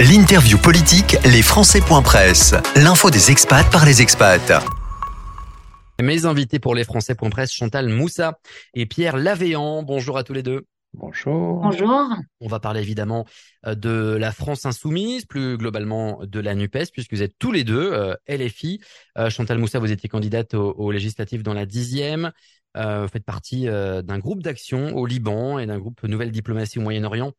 L'interview politique, les Presse. L'info des expats par les expats. Mes invités pour les Presse, Chantal Moussa et Pierre Lavéan. Bonjour à tous les deux. Bonjour. Bonjour. On va parler évidemment euh, de la France insoumise, plus globalement de la NUPES, puisque vous êtes tous les deux euh, LFI. Euh, Chantal Moussa, vous étiez candidate aux, législatives dans la dixième. vous faites partie d'un groupe d'action au Liban et d'un groupe Nouvelle Diplomatie au Moyen-Orient.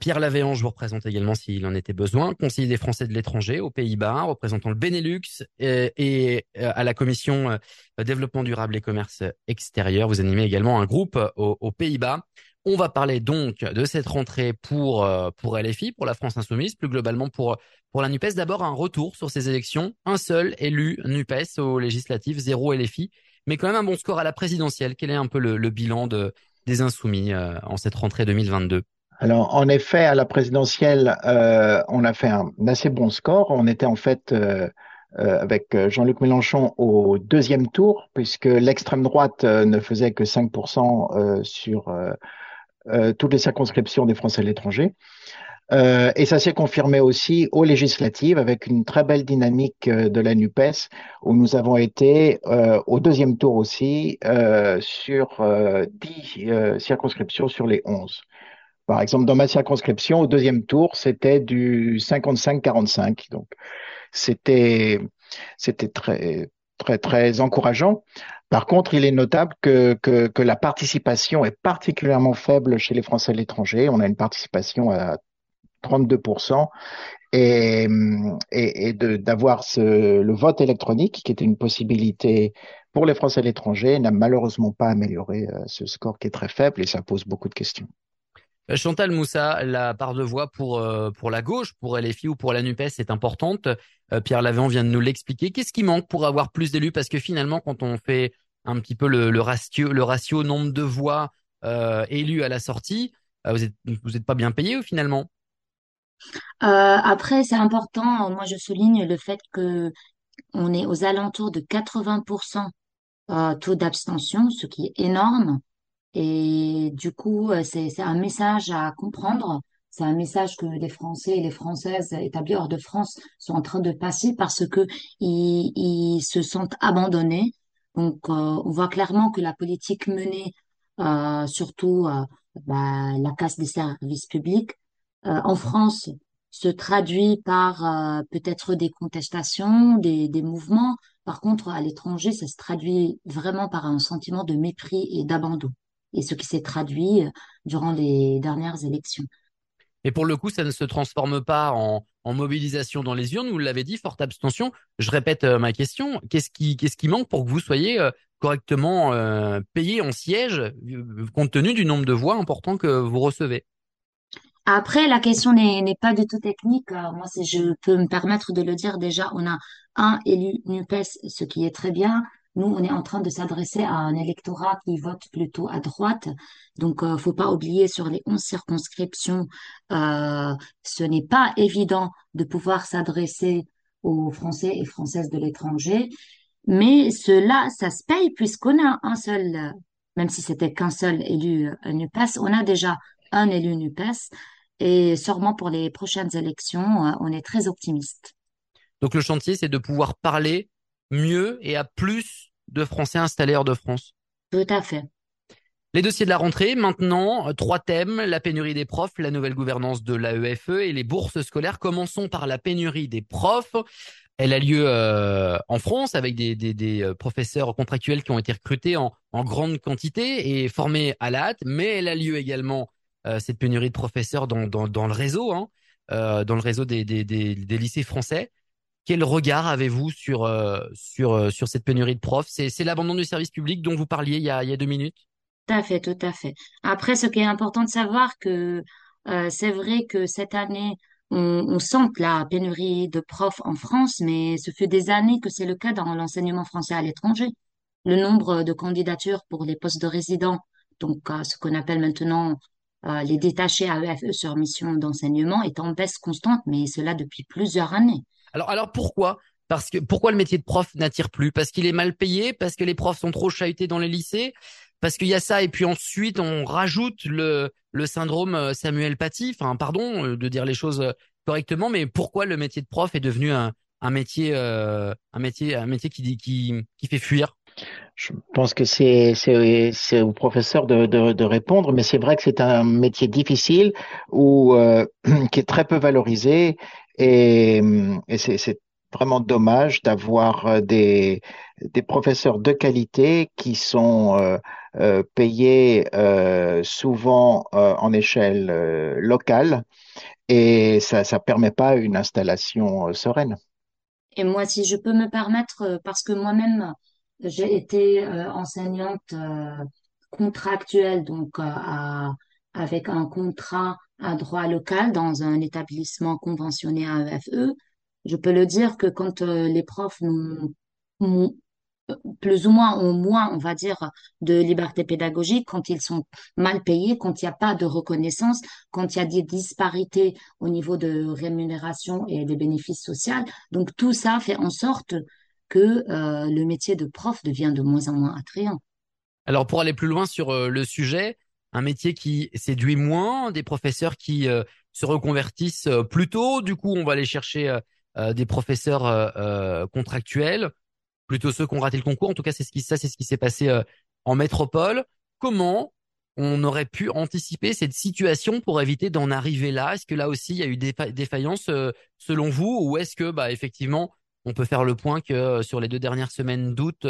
Pierre Lavéan, je vous représente également s'il en était besoin, conseiller des Français de l'étranger aux Pays-Bas, représentant le Benelux et, à la commission développement durable et commerce extérieur. Vous animez également un groupe aux Pays-Bas. On va parler donc de cette rentrée pour euh, pour LFI, pour la France insoumise, plus globalement pour la Nupes. D'abord un retour sur ces élections, un seul élu Nupes aux législatives, zéro LFI, mais quand même un bon score à la présidentielle. Quel est un peu le, bilan de des insoumis euh, en cette rentrée 2022 alors, en effet, à la présidentielle, euh, on a fait un, assez bon score. On était en fait avec Jean-Luc Mélenchon au deuxième tour, puisque l'extrême droite ne faisait que 5% sur euh, toutes les circonscriptions des Français à l'étranger. Euh, et ça s'est confirmé aussi aux législatives avec une très belle dynamique euh, de la NUPES où nous avons été au deuxième tour aussi sur 10 circonscriptions sur les 11. Par exemple, dans ma circonscription, au deuxième tour, c'était du 55-45. Donc, c'était, c'était très, très, très encourageant. Par contre, il est notable que, que, la participation est particulièrement faible chez les Français à l'étranger. On a une participation à 32%. Et, et, et d'avoir le vote électronique, qui était une possibilité pour les Français à l'étranger, n'a malheureusement pas amélioré euh, ce score qui est très faible et ça pose beaucoup de questions. Euh, Chantal Moussa, la part de voix pour euh, la gauche, pour LFI ou pour la Nupes est importante. Euh, Pierre Lavant vient de nous l'expliquer. Qu'est-ce qui manque pour avoir plus d'élus? Parce que finalement, quand on fait un petit peu le, ratio, le nombre de voix élus à la sortie, vous êtes vous êtes pas bien payé finalement? après, c'est important. Moi, je souligne le fait que on est aux alentours de 80% taux d'abstention, ce qui est énorme. Et du coup, euh, c'est un message à comprendre. C'est un message que les Français et les Françaises établis hors de France sont en train de passer parce que ils, ils se sentent abandonnés. Donc, euh, on voit clairement que la politique menée, euh, surtout euh, bah, la casse des services publics, en France se traduit par peut-être des contestations, des, des mouvements. Par contre, à l'étranger, ça se traduit vraiment par un sentiment de mépris et d'abandon et ce qui s'est traduit euh, durant les dernières élections. Et pour le coup, ça ne se transforme pas en, mobilisation dans les urnes. Vous l'avez dit, forte abstention. Je répète euh, ma question. Qu'est-ce qui, qu'est-ce qui manque pour que vous soyez euh, correctement payé en siège, compte tenu du nombre de voix important que vous recevez? Après, la question n'est pas du tout technique. Moi, si je peux me permettre de le dire, déjà, on a un élu NUPES, ce qui est très bien. Nous, on est en train de s'adresser à un électorat qui vote plutôt à droite. Donc, euh, faut pas oublier sur les 11 circonscriptions, euh, ce n'est pas évident de pouvoir s'adresser aux Français et Françaises de l'étranger. Mais cela, ça se paye puisqu'on a un seul, même si c'était qu'un seul élu euh, NUPES, on a déjà un élu NUPES. Et sûrement pour les prochaines élections, on est très optimiste. Donc le chantier, c'est de pouvoir parler mieux et à plus de Français installés hors de France. Tout à fait. Les dossiers de la rentrée, maintenant, euh, trois thèmes, la pénurie des profs, la nouvelle gouvernance de l'AEFE et les bourses scolaires. Commençons par la pénurie des profs. Elle a lieu euh, en France avec des, des, euh, professeurs contractuels qui ont été recrutés en, grande quantité et formés à la hâte, mais elle a lieu également, cette pénurie de professeurs, dans, dans, le réseau, hein, dans le réseau des, des lycées français. Quel regard avez-vous sur, euh, sur, euh, sur cette pénurie de profs? C'est l'abandon du service public dont vous parliez il y a, il y a deux minutes? Tout à fait, tout à fait. Après, ce qui est important de savoir, que euh, c'est vrai que cette année, on, on sent la pénurie de profs en France, mais ce fait des années que c'est le cas dans l'enseignement français à l'étranger. Le nombre de candidatures pour les postes de résidents, donc ce qu'on appelle maintenant les détachés AEFE sur mission d'enseignement, est en baisse constante, mais cela depuis plusieurs années. Alors, pourquoi? Parce que pourquoi le métier de prof n'attire plus? Parce qu'il est mal payé? Parce que les profs sont trop chahutés dans les lycées? Parce qu'il y a ça et puis ensuite on rajoute le syndrome Samuel Paty. Enfin, pardon de dire les choses correctement, mais pourquoi le métier de prof est devenu un, métier, euh, un métier, un métier qui, qui, qui fait fuir? Je pense que c'est, c'est, au professeur de, de, répondre, mais c'est vrai que c'est un métier difficile ou euh, qui est très peu valorisé et, et c'est, vraiment dommage d'avoir euh, des, des professeurs de qualité qui sont euh, payés souvent en échelle locale et ça ne permet pas une installation sereine. Et moi, si je peux me permettre, parce que moi-même, j'ai été euh, enseignante contractuelle, donc à, avec un contrat à droit local dans un établissement conventionné à EFE. Je peux le dire que quand les profs nous, nous plus ou moins au moins, on va dire, de liberté pédagogique quand ils sont mal payés, quand il n'y a pas de reconnaissance, quand il y a des disparités au niveau de rémunération et des bénéfices sociaux. Donc tout ça fait en sorte que euh, le métier de prof devient de moins en moins attrayant. Alors pour aller plus loin sur euh, le sujet, un métier qui séduit moins, des professeurs qui euh, se reconvertissent plus tôt, du coup on va aller chercher des professeurs contractuels plutôt ceux qui ont raté le concours. En tout cas, c'est ce qui ça, c'est ce qui s'est passé euh, en métropole. Comment on aurait pu anticiper cette situation pour éviter d'en arriver là? Est-ce que là aussi il y a eu des défaillances euh, selon vous, ou est-ce que bah effectivement on peut faire le point que euh, sur les deux dernières semaines d'août,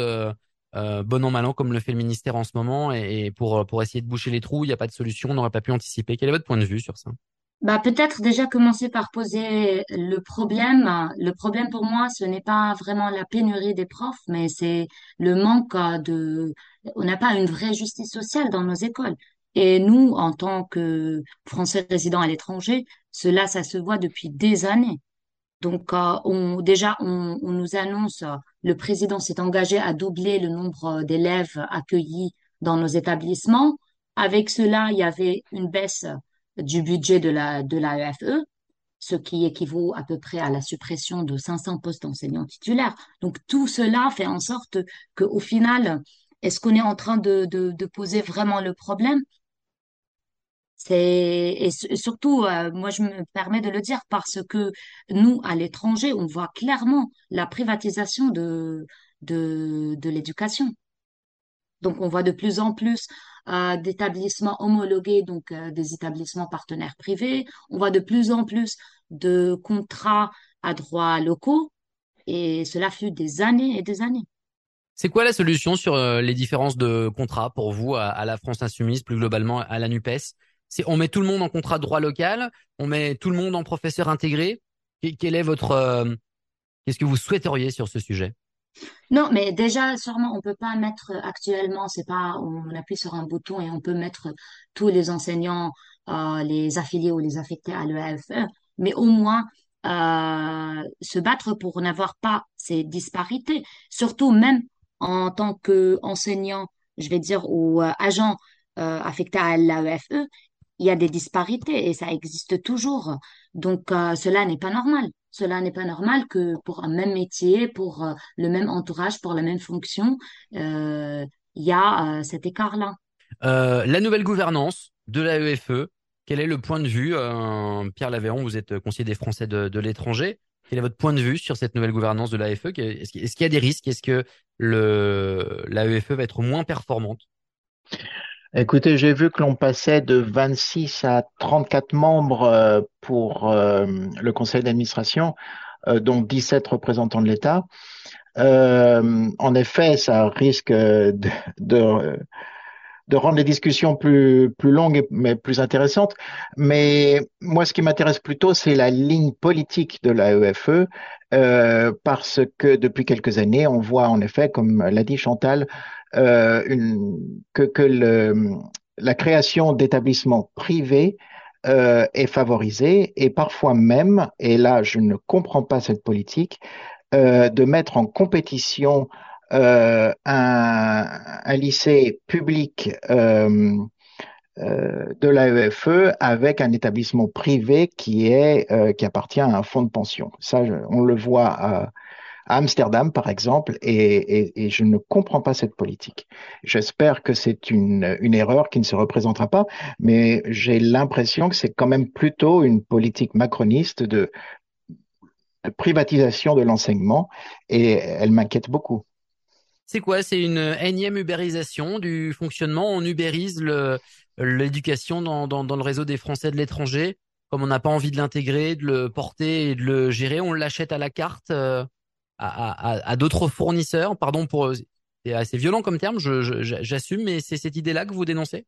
bon an mal an comme le fait le ministère en ce moment, et, pour essayer de boucher les trous, il n'y a pas de solution, on n'aurait pas pu anticiper. Quel est votre point de vue sur ça? Bah, peut-être déjà commencer par poser le problème. Le problème pour moi, ce n'est pas vraiment la pénurie des profs, mais c'est le manque de, on n'a pas une vraie justice sociale dans nos écoles. Et nous, en tant que Français résidant à l'étranger, cela, ça se voit depuis des années. Donc, euh, on, déjà, on, nous annonce, le président s'est engagé à doubler le nombre d'élèves accueillis dans nos établissements. Avec cela, il y avait une baisse du budget de la, de l'AEFE, ce qui équivaut à peu près à la suppression de 500 postes d'enseignants titulaires. Donc tout cela fait en sorte que, au final, est-ce qu'on est en train de, de poser vraiment le problème? C'est et, surtout, euh, moi je me permets de le dire parce que nous, à l'étranger, on voit clairement la privatisation de de, de l'éducation. Donc, on voit de plus en plus euh, d'établissements homologués, donc euh, des établissements partenaires privés. On voit de plus en plus de contrats à droits locaux. Et cela fut des années et des années. C'est quoi la solution sur euh, les différences de contrats pour vous à, la France Insoumise, plus globalement à la NUPES? On met tout le monde en contrat de droit local, on met tout le monde en professeur intégré. Quel est votre qu'est-ce que vous souhaiteriez sur ce sujet? Non, mais déjà, sûrement, on peut pas mettre actuellement, c'est pas, on appuie sur un bouton et on peut mettre tous les enseignants, euh, les affiliés ou les affectés à l'EFE, mais au moins euh, se battre pour n'avoir pas ces disparités, surtout même en tant qu'enseignant, je vais dire, ou euh, agent euh, affecté à l'AEFE, il y a des disparités et ça existe toujours. Donc, euh, cela n'est pas normal. Cela n'est pas normal que pour un même métier, pour euh, le même entourage, pour la même fonction, euh, il y a cet écart-là. la nouvelle gouvernance de l'AEFE, quel est le point de vue Pierre Lavéron, vous êtes conseiller des Français de, l'étranger. Quel est votre point de vue sur cette nouvelle gouvernance de l'AEFE Est-ce qu'il y a des risques? Est-ce que l'AEFE va être moins performante? Écoutez, j'ai vu que l'on passait de 26 à 34 membres euh, pour euh, le conseil d'administration, euh, dont 17 représentants de l'État. en effet, ça risque de, rendre les discussions plus, longues mais plus intéressantes. Mais moi, ce qui m'intéresse plutôt, c'est la ligne politique de l'AEFE, parce que depuis quelques années, on voit en effet, comme l'a dit Chantal, une, que, la création d'établissements privés euh, est favorisée et parfois même, et là je ne comprends pas cette politique, euh, de mettre en compétition euh, un, lycée public euh, euh, de l'AEFE avec un établissement privé qui est qui appartient à un fonds de pension. Ça, on le voit Amsterdam, par exemple, et, je ne comprends pas cette politique. J'espère que c'est une, erreur qui ne se représentera pas, mais j'ai l'impression que c'est quand même plutôt une politique macroniste de privatisation de l'enseignement, et elle m'inquiète beaucoup. C'est quoi? C'est une énième ubérisation du fonctionnement? On ubérise l'éducation dans, dans, dans, le réseau des Français de l'étranger? Comme on n'a pas envie de l'intégrer, de le porter et de le gérer, on l'achète à la carte euh, à, à, à d'autres fournisseurs. Pardon pour... C'est assez violent comme terme, j'assume, mais c'est cette idée-là que vous dénoncez?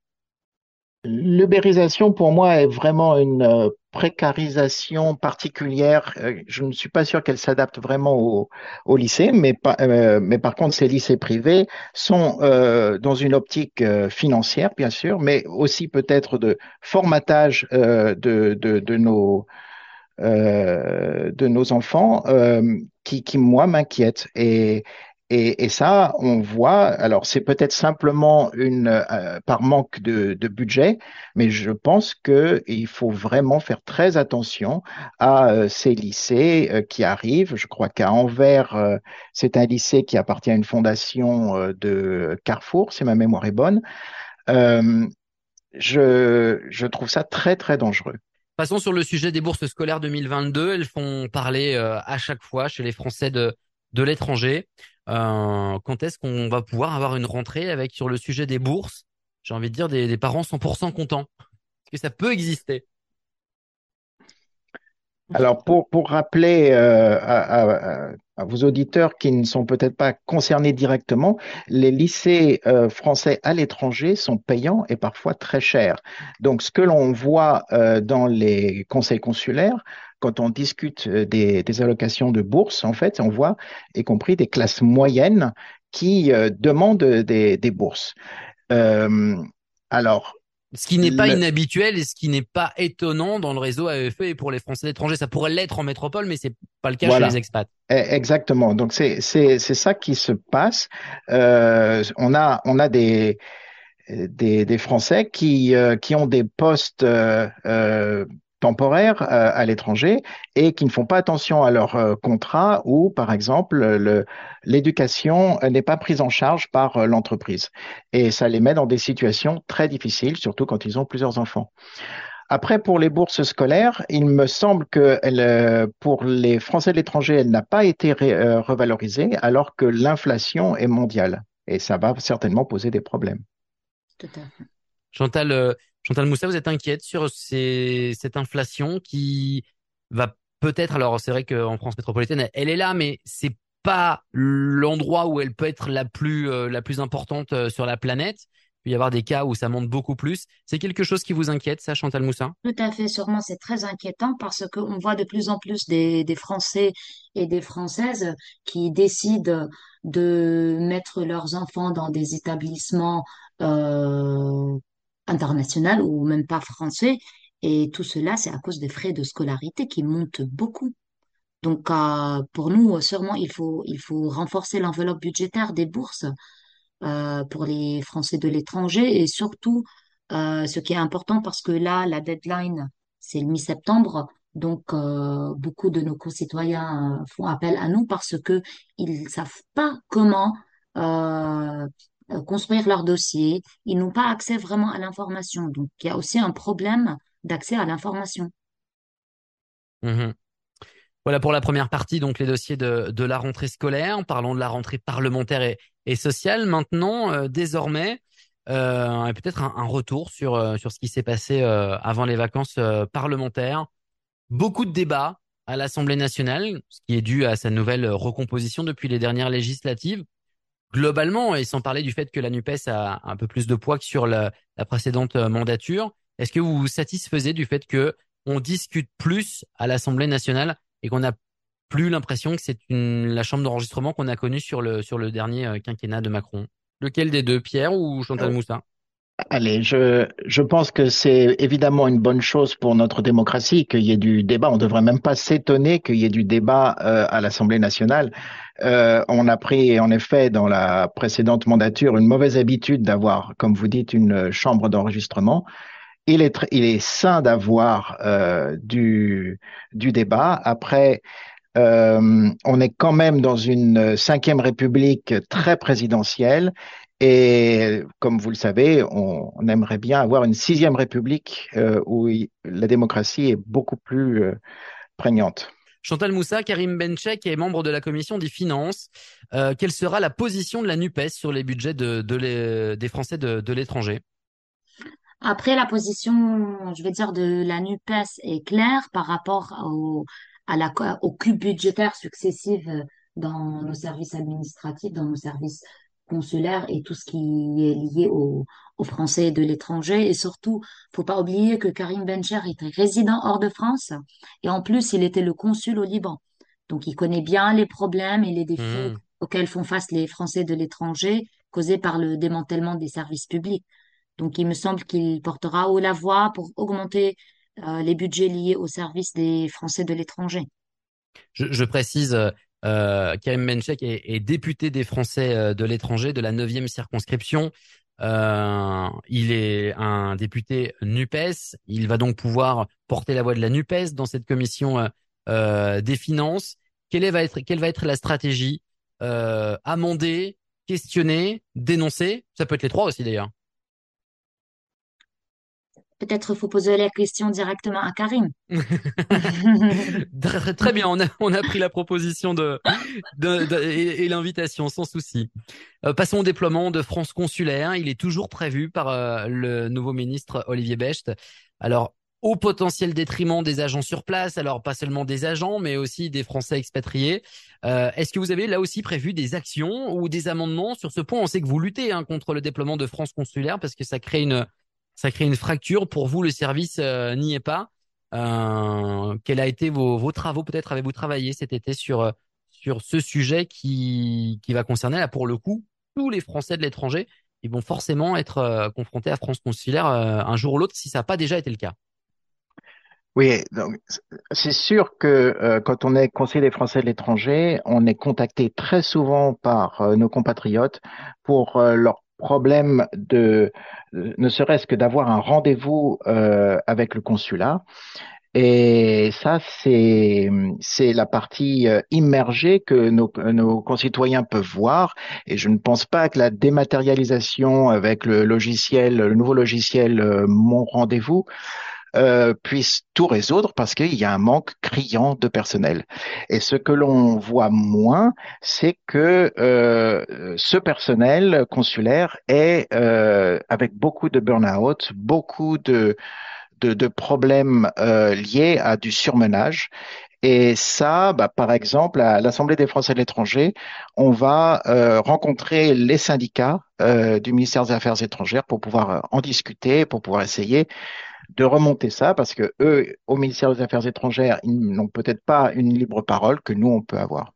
L'ubérisation, pour moi, est vraiment une euh, précarisation particulière. Euh, je ne suis pas sûr qu'elle s'adapte vraiment au, au lycée, mais, euh, mais par contre, ces lycées privés sont dans une optique financière, bien sûr, mais aussi peut-être de formatage de, de, de, nos de nos enfants qui, qui moi m'inquiète et et, et, ça, on voit, alors c'est peut-être simplement une euh, par manque de, de, budget, mais je pense qu'il faut vraiment faire très attention à euh, ces lycées euh, qui arrivent. Je crois qu'à Anvers, c'est un lycée qui appartient à une fondation de Carrefour, si ma mémoire est bonne. je, je trouve ça très, très dangereux. Passons sur le sujet des bourses scolaires 2022. Elles font parler à chaque fois chez les Français de, l'étranger. Euh, quand est-ce qu'on va pouvoir avoir une rentrée avec sur le sujet des bourses? J'ai envie de dire des, parents 100% contents. Est-ce que ça peut exister? Alors, pour, pour rappeler euh, à, vos auditeurs qui ne sont peut-être pas concernés directement, les lycées euh, français à l'étranger sont payants et parfois très chers. Donc, ce que l'on voit dans les conseils consulaires, quand on discute euh, des, allocations de bourse, en fait, on voit, y compris des classes moyennes qui euh, demandent des, bourses. Euh, alors, ce qui n'est pas inhabituel et ce qui n'est pas étonnant dans le réseau AEFE et pour les Français d'étranger. Ça pourrait l'être en métropole, mais c'est pas le cas chez les expats. E, exactement. Donc c'est c'est c'est ça qui se passe. on a on a des des, des Français qui qui ont des postes temporaires euh, à l'étranger et qui ne font pas attention à leur euh, contrat ou, par exemple, l'éducation n'est pas prise en charge par euh, l'entreprise. Et ça les met dans des situations très difficiles, surtout quand ils ont plusieurs enfants. Après, pour les bourses scolaires, il me semble que elle, pour les Français de l'étranger, elle n'a pas été revalorisée alors que l'inflation est mondiale. Et ça va certainement poser des problèmes. Tout à fait. Chantal, Chantal Moussa, vous êtes inquiète sur cette inflation qui va peut-être, alors c'est vrai qu'en France métropolitaine, elle est là, mais c'est pas l'endroit où elle peut être la plus euh, la plus importante euh, sur la planète. Il peut y avoir des cas où ça monte beaucoup plus. C'est quelque chose qui vous inquiète, ça, Chantal Moussa? Tout à fait, sûrement, c'est très inquiétant parce qu'on voit de plus en plus des, des Français et des Françaises qui décident de mettre leurs enfants dans des établissements euh, international ou même pas français. Et tout cela, c'est à cause des frais de scolarité qui montent beaucoup. Donc, euh, pour nous, sûrement, il faut, il faut renforcer l'enveloppe budgétaire des bourses euh, pour les Français de l'étranger et surtout, euh, ce qui est important parce que là, la deadline, c'est le mi-septembre. Donc, beaucoup de nos concitoyens font appel à nous parce que ils savent pas comment euh, construire leur dossier. Ils n'ont pas accès vraiment à l'information. Donc, il y a aussi un problème d'accès à l'information. Mhm. Voilà pour la première partie, donc les dossiers de, la rentrée scolaire. Parlons de la rentrée parlementaire et, sociale. Maintenant, euh, désormais, euh, peut-être un, retour sur, sur ce qui s'est passé avant les vacances parlementaires. Beaucoup de débats à l'Assemblée nationale, ce qui est dû à sa nouvelle recomposition depuis les dernières législatives globalement, et sans parler du fait que la NUPES a un peu plus de poids que sur la, précédente euh, mandature, est-ce que vous vous satisfaisez du fait que on discute plus à l'Assemblée nationale et qu'on n'a plus l'impression que c'est la chambre d'enregistrement qu'on a connue sur le, sur le dernier euh, quinquennat de Macron? Lequel des deux, Pierre ou Chantal Moussin? Allez, je, je pense que c'est évidemment une bonne chose pour notre démocratie qu'il y ait du débat. On ne devrait même pas s'étonner qu'il y ait du débat euh, à l'Assemblée nationale. Euh, on a pris en effet dans la précédente mandature une mauvaise habitude d'avoir, comme vous dites, une chambre d'enregistrement. Il est, il est sain d'avoir euh, du, du débat. Après, on est quand même dans une cinquième république très présidentielle et comme vous le savez, on, aimerait bien avoir une sixième république où la démocratie est beaucoup plus prégnante. Chantal Moussa, Karim Benchek est membre de la commission des finances. Euh, quelle sera la position de la NUPES sur les budgets de, des Français de, l'étranger? Après, la position, je vais dire, de la NUPES est claire par rapport au, à la, aux cubes budgétaires successifs dans nos services administratifs, dans nos services consulaires et tout ce qui est lié aux, Français de l'étranger. Et surtout, faut pas oublier que Karim Bencher était résident hors de France et en plus, il était le consul au Liban. Donc, il connaît bien les problèmes et les défis hmm. auxquels font face les Français de l'étranger causés par le démantèlement des services publics. Donc, il me semble qu'il portera haut la voix pour augmenter euh, les budgets liés aux services des Français de l'étranger. Je, je, précise, euh, Karim Menchek est, est, député des Français euh, de l'étranger de la 9e circonscription. Euh, il est un député NUPES. Il va donc pouvoir porter la voix de la NUPES dans cette commission euh, euh des finances. Quelle, va être, quelle va être la stratégie euh, Amender, questionner, dénoncer? Ça peut être les trois aussi d'ailleurs. Peut-être faut poser la question directement à Karim. très, bien, on a, on a pris la proposition de, de, et, l'invitation sans souci. Euh, passons au déploiement de France consulaire. Il est toujours prévu par euh, le nouveau ministre Olivier Becht. Alors, au potentiel détriment des agents sur place, alors pas seulement des agents, mais aussi des Français expatriés. Euh, Est-ce que vous avez là aussi prévu des actions ou des amendements sur ce point? On sait que vous luttez hein, contre le déploiement de France consulaire parce que ça crée une ça crée une fracture. Pour vous, le service euh, n'y est pas. Euh, quels a été vos, vos travaux Peut-être avez-vous travaillé cet été sur euh, sur ce sujet qui qui va concerner là pour le coup tous les Français de l'étranger? Ils vont forcément être euh, confrontés à France consulaire un jour ou l'autre si ça n'a pas déjà été le cas. Oui, c'est sûr que quand on est conseiller des Français de l'étranger, on est contacté très souvent par nos compatriotes pour leur problème de ne serait-ce que d'avoir un rendez-vous euh, avec le consulat. Et ça, c'est c'est la partie euh, immergée que nos, nos concitoyens peuvent voir. Et je ne pense pas que la dématérialisation avec le logiciel, le nouveau logiciel euh, Mon Rendez-vous, euh, puisse tout résoudre parce qu'il y a un manque criant de personnel. Et ce que l'on voit moins, c'est que euh, ce personnel consulaire est euh, avec beaucoup de burn-out, beaucoup de, de, de problèmes euh, liés à du surmenage. Et ça, bah, par exemple, à l'Assemblée des Français de l'étranger, on va euh, rencontrer les syndicats euh, du ministère des Affaires étrangères pour pouvoir en discuter, pour pouvoir essayer de remonter ça parce que eux, au ministère des Affaires étrangères, ils n'ont peut-être pas une libre parole que nous, on peut avoir.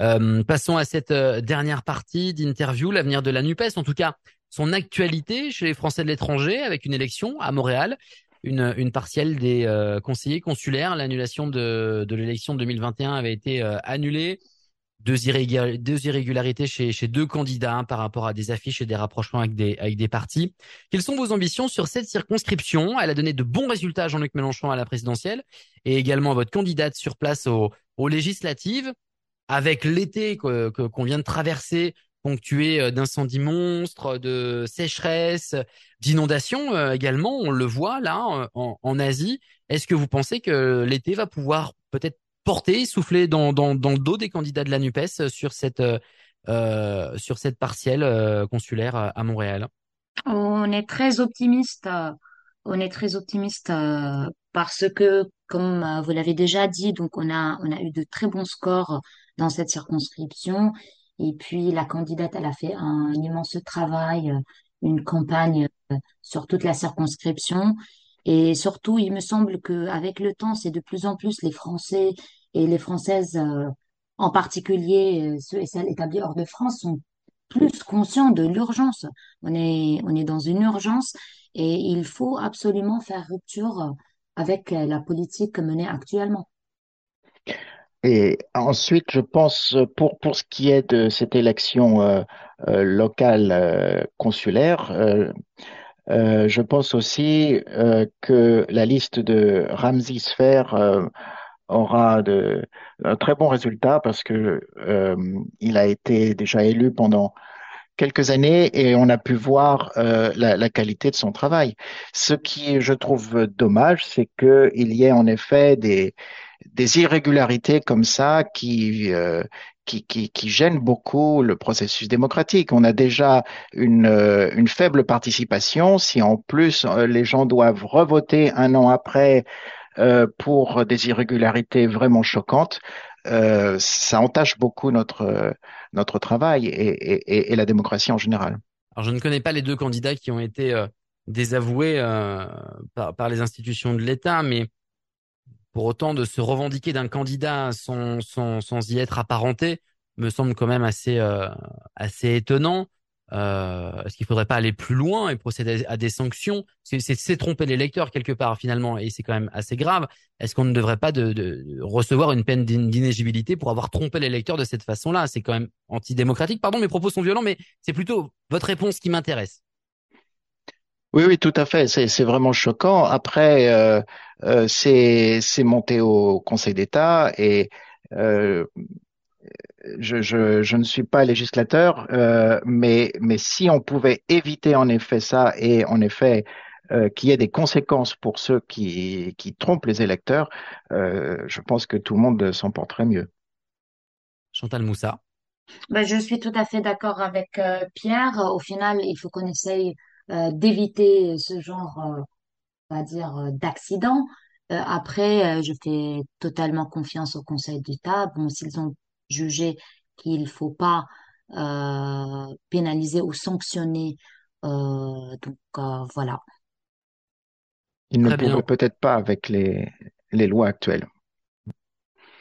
Euh, passons à cette euh, dernière partie d'interview, l'avenir de la NUPES, en tout cas son actualité chez les Français de l'étranger avec une élection à Montréal, une, une partielle des euh, conseillers consulaires. L'annulation de, l'élection de 2021 avait été annulée deux, irrégularités chez, deux candidats hein, par rapport à des affiches et des rapprochements avec des, partis. Quelles sont vos ambitions sur cette circonscription? Elle a donné de bons résultats à Jean-Luc Mélenchon à la présidentielle et également votre candidate sur place aux, législatives. Avec l'été qu'on que, vient de traverser, ponctué euh, d'incendies monstres, de sécheresse, d'inondations euh, également, on le voit là en Asie. Est-ce que vous pensez que l'été va pouvoir peut-être porter, souffler dans, le dos des candidats de la NUPES sur cette, euh, sur cette partielle euh, consulaire à Montréal On est très optimiste. On est très optimiste euh, parce que, comme euh, vous l'avez déjà dit, donc on a, on a eu de très bons scores dans cette circonscription. Et puis la candidate, elle a fait un immense travail, une campagne sur toute la circonscription. Et surtout, il me semble qu'avec le temps, c'est de plus en plus les Français et les Françaises, euh, en particulier euh, ceux et celles établis hors de France, sont plus conscients de l'urgence. On est, on est dans une urgence et il faut absolument faire rupture avec la politique menée actuellement. Et ensuite, je pense, pour, pour ce qui est de cette élection euh, locale consulaire, euh, je pense aussi euh, que la liste de Ramsey Sfer aura de, un très bon résultat parce que il a été déjà élu pendant quelques années et on a pu voir la, qualité de son travail. Ce qui, je trouve dommage, c'est qu'il y ait en effet des, irrégularités comme ça qui, euh, qui, qui, qui, gênent beaucoup le processus démocratique. On a déjà une, euh, une faible participation. Si en plus euh, les gens doivent revoter un an après euh, pour des irrégularités vraiment choquantes, euh, ça entache beaucoup notre, notre travail et, et, et, la démocratie en général. Alors je ne connais pas les deux candidats qui ont été désavoués par, par les institutions de l'État, mais pour autant, de se revendiquer d'un candidat sans, y être apparenté me semble quand même assez, euh, étonnant. Euh, Est-ce qu'il faudrait pas aller plus loin et procéder à des sanctions? C'est tromper l'électeur quelque part finalement, et c'est quand même assez grave. Est-ce qu'on ne devrait pas recevoir une peine d'inéligibilité pour avoir trompé l'électeur de cette façon-là? C'est quand même antidémocratique. Pardon, mes propos sont violents, mais c'est plutôt votre réponse qui m'intéresse. Oui, oui, tout à fait. C'est vraiment choquant. Après, euh, euh, c'est monté au Conseil d'État et euh, je, je, je, ne suis pas législateur, euh, mais, mais si on pouvait éviter en effet ça et en effet euh, qu'il y ait des conséquences pour ceux qui, qui trompent les électeurs, euh, je pense que tout le monde s'en porterait mieux. Chantal Moussa. Ben, je suis tout à fait d'accord avec Pierre. Au final, il faut qu'on essaye euh, d'éviter ce genre, euh, on va dire, euh, d'accident. après, je fais totalement confiance au Conseil d'État. Bon, s'ils ont jugé qu'il faut pas pénaliser ou sanctionner, donc voilà. Ils ne pourraient peut-être pas avec les, les lois actuelles.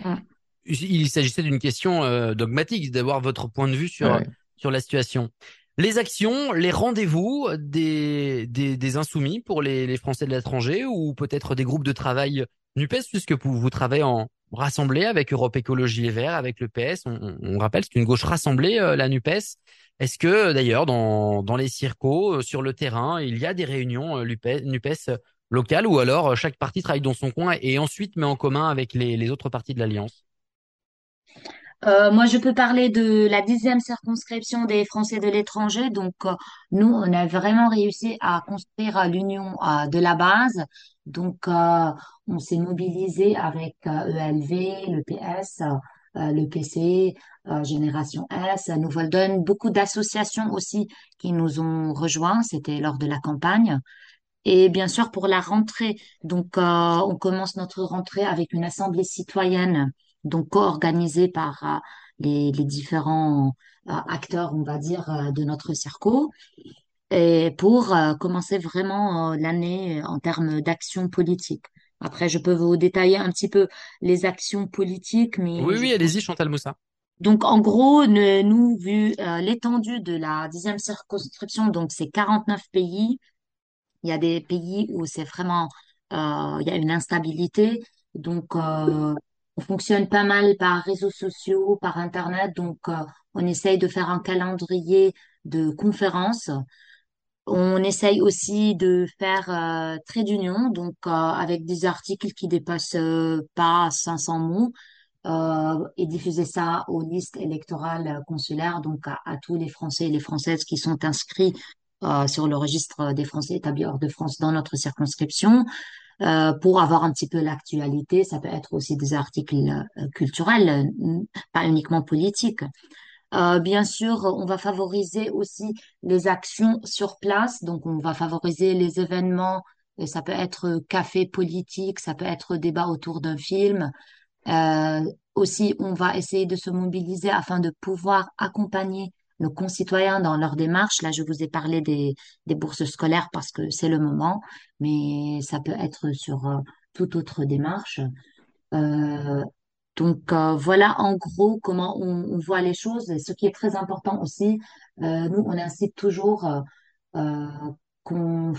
Hum. Il s'agissait d'une question dogmatique, d'avoir votre point de vue sur, sur la situation les actions, les rendez-vous des, des, insoumis pour les, les Français de l'étranger ou peut-être des groupes de travail NUPES puisque vous, vous travaillez en rassemblé avec Europe Écologie Les Verts, avec le PS. On, rappelle, c'est une gauche rassemblée, euh, la NUPES. Est-ce que d'ailleurs dans, dans les circos, euh, sur le terrain, il y a des réunions euh, NUPES locales ou alors chaque parti travaille dans son coin et ensuite met en commun avec les, les autres partis de l'Alliance? Euh, moi, je peux parler de la dixième circonscription des Français de l'étranger. Donc, euh, nous, on a vraiment réussi à construire l'union euh, de la base. Donc, on s'est mobilisé avec ELV, e le PS, le PC, Génération S, nous donne beaucoup d'associations aussi qui nous ont rejoints. C'était lors de la campagne. Et bien sûr, pour la rentrée, donc on commence notre rentrée avec une assemblée citoyenne donc co-organisé par euh, les, les, différents euh, acteurs, on va dire, euh, de notre circo, et pour commencer vraiment l'année en termes d'action politique. Après, je peux vous détailler un petit peu les actions politiques, mais... Oui, oui, allez-y, Chantal Moussa. Donc, en gros, nous, vu l'étendue de la dixième circonscription, donc c'est 49 pays, il y a des pays où c'est vraiment, euh, il y a une instabilité. Donc, euh, on fonctionne pas mal par réseaux sociaux, par Internet, donc euh, on essaye de faire un calendrier de conférences. On essaye aussi de faire euh, trait d'union, donc euh, avec des articles qui dépassent pas 500 mots, et diffuser ça aux listes électorales consulaires, donc à, tous les Français et les Françaises qui sont inscrits sur le registre des Français établis hors de France dans notre circonscription. Euh, pour avoir un petit peu l'actualité. Ça peut être aussi des articles euh, culturels, euh, pas uniquement politiques. Euh, bien sûr, on va favoriser aussi les actions sur place. Donc, on va favoriser les événements. Et ça peut être café politique, ça peut être débat autour d'un film. Aussi, on va essayer de se mobiliser afin de pouvoir accompagner nos concitoyens dans leur démarche. Là, je vous ai parlé des, bourses scolaires parce que c'est le moment, mais ça peut être sur euh, toute autre démarche. Euh, donc euh, voilà en gros comment on, voit les choses. Ce qui est très important aussi, nous on incite toujours que,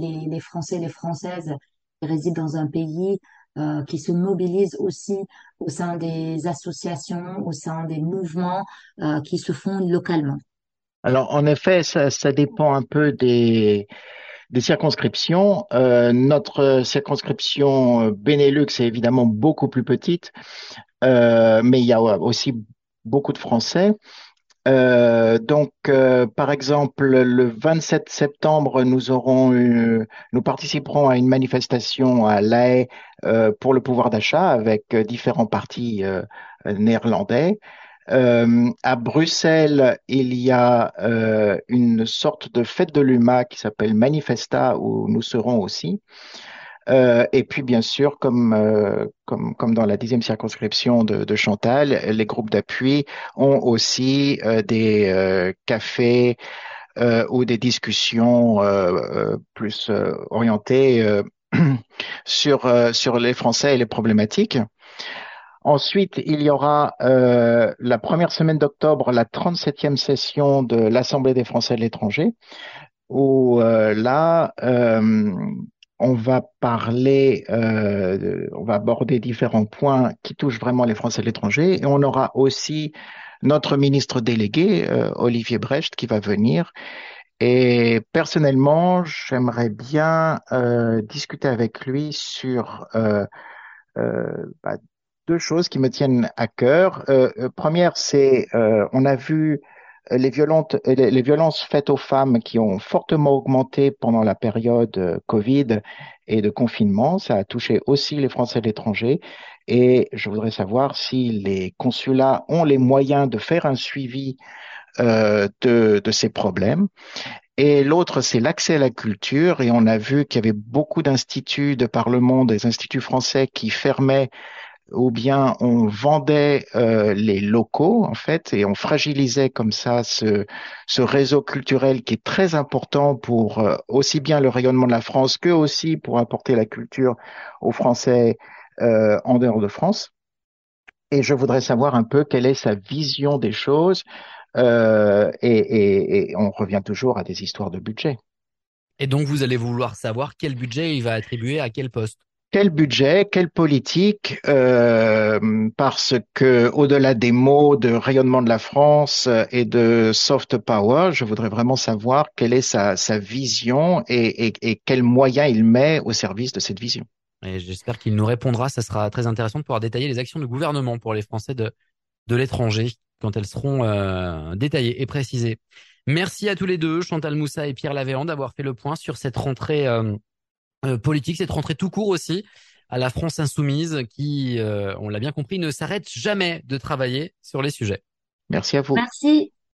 les, les Français, les Françaises résident dans un pays euh, qui se mobilisent aussi au sein des associations, au sein des mouvements euh, qui se font localement. Alors, en effet, ça, dépend un peu des, circonscriptions. notre circonscription Benelux est évidemment beaucoup plus petite, mais il y a aussi beaucoup de Français. Euh, donc, euh, par exemple, le 27 septembre, nous aurons, nous participerons à une manifestation à La Haye euh, pour le pouvoir d'achat avec différents partis néerlandais. à Bruxelles, il y a une sorte de fête de l'UMA qui s'appelle Manifesta où nous serons aussi. Euh, et puis, bien sûr, comme, euh, comme, comme dans la dixième circonscription de, de Chantal, les groupes d'appui ont aussi euh, des cafés ou des discussions plus orientées sur, sur les Français et les problématiques. Ensuite, il y aura la première semaine d'octobre la 37e session de l'Assemblée des Français de l'étranger, où là, on va parler, euh, on va aborder différents points qui touchent vraiment les Français de l'étranger et on aura aussi notre ministre délégué, euh, Olivier Brecht, qui va venir. Et personnellement, j'aimerais bien euh, discuter avec lui sur bah, deux choses qui me tiennent à cœur. première, c'est on a vu les, violentes, les, violences faites aux femmes qui ont fortement augmenté pendant la période euh, Covid et de confinement. Ça a touché aussi les Français de l'étranger. Et je voudrais savoir si les consulats ont les moyens de faire un suivi euh, de, de ces problèmes. Et l'autre, c'est l'accès à la culture. Et on a vu qu'il y avait beaucoup d'instituts de par le monde, des instituts français qui fermaient ou bien on vendait euh, les locaux en fait et on fragilisait comme ça ce, ce réseau culturel qui est très important pour euh, aussi bien le rayonnement de la France que aussi pour apporter la culture aux Français euh, en dehors de France. Et je voudrais savoir un peu quelle est sa vision des choses et, et, et on revient toujours à des histoires de budget. Et donc vous allez vouloir savoir quel budget il va attribuer à quel poste quel budget, quelle politique, euh, parce que au-delà des mots de rayonnement de la France et de soft power, je voudrais vraiment savoir quelle est sa, vision et, et, quels moyens il met au service de cette vision. Et j'espère qu'il nous répondra. Ça sera très intéressant de pouvoir détailler les actions du gouvernement pour les Français de, de l'étranger quand elles seront euh, détaillées et précisées. Merci à tous les deux, Chantal Moussa et Pierre Lavéan, d'avoir fait le point sur cette rentrée. Euh, euh, politique, cette rentrée tout court aussi à la France insoumise qui, euh, on l'a bien compris, ne s'arrête jamais de travailler sur les sujets. Merci à vous. Merci.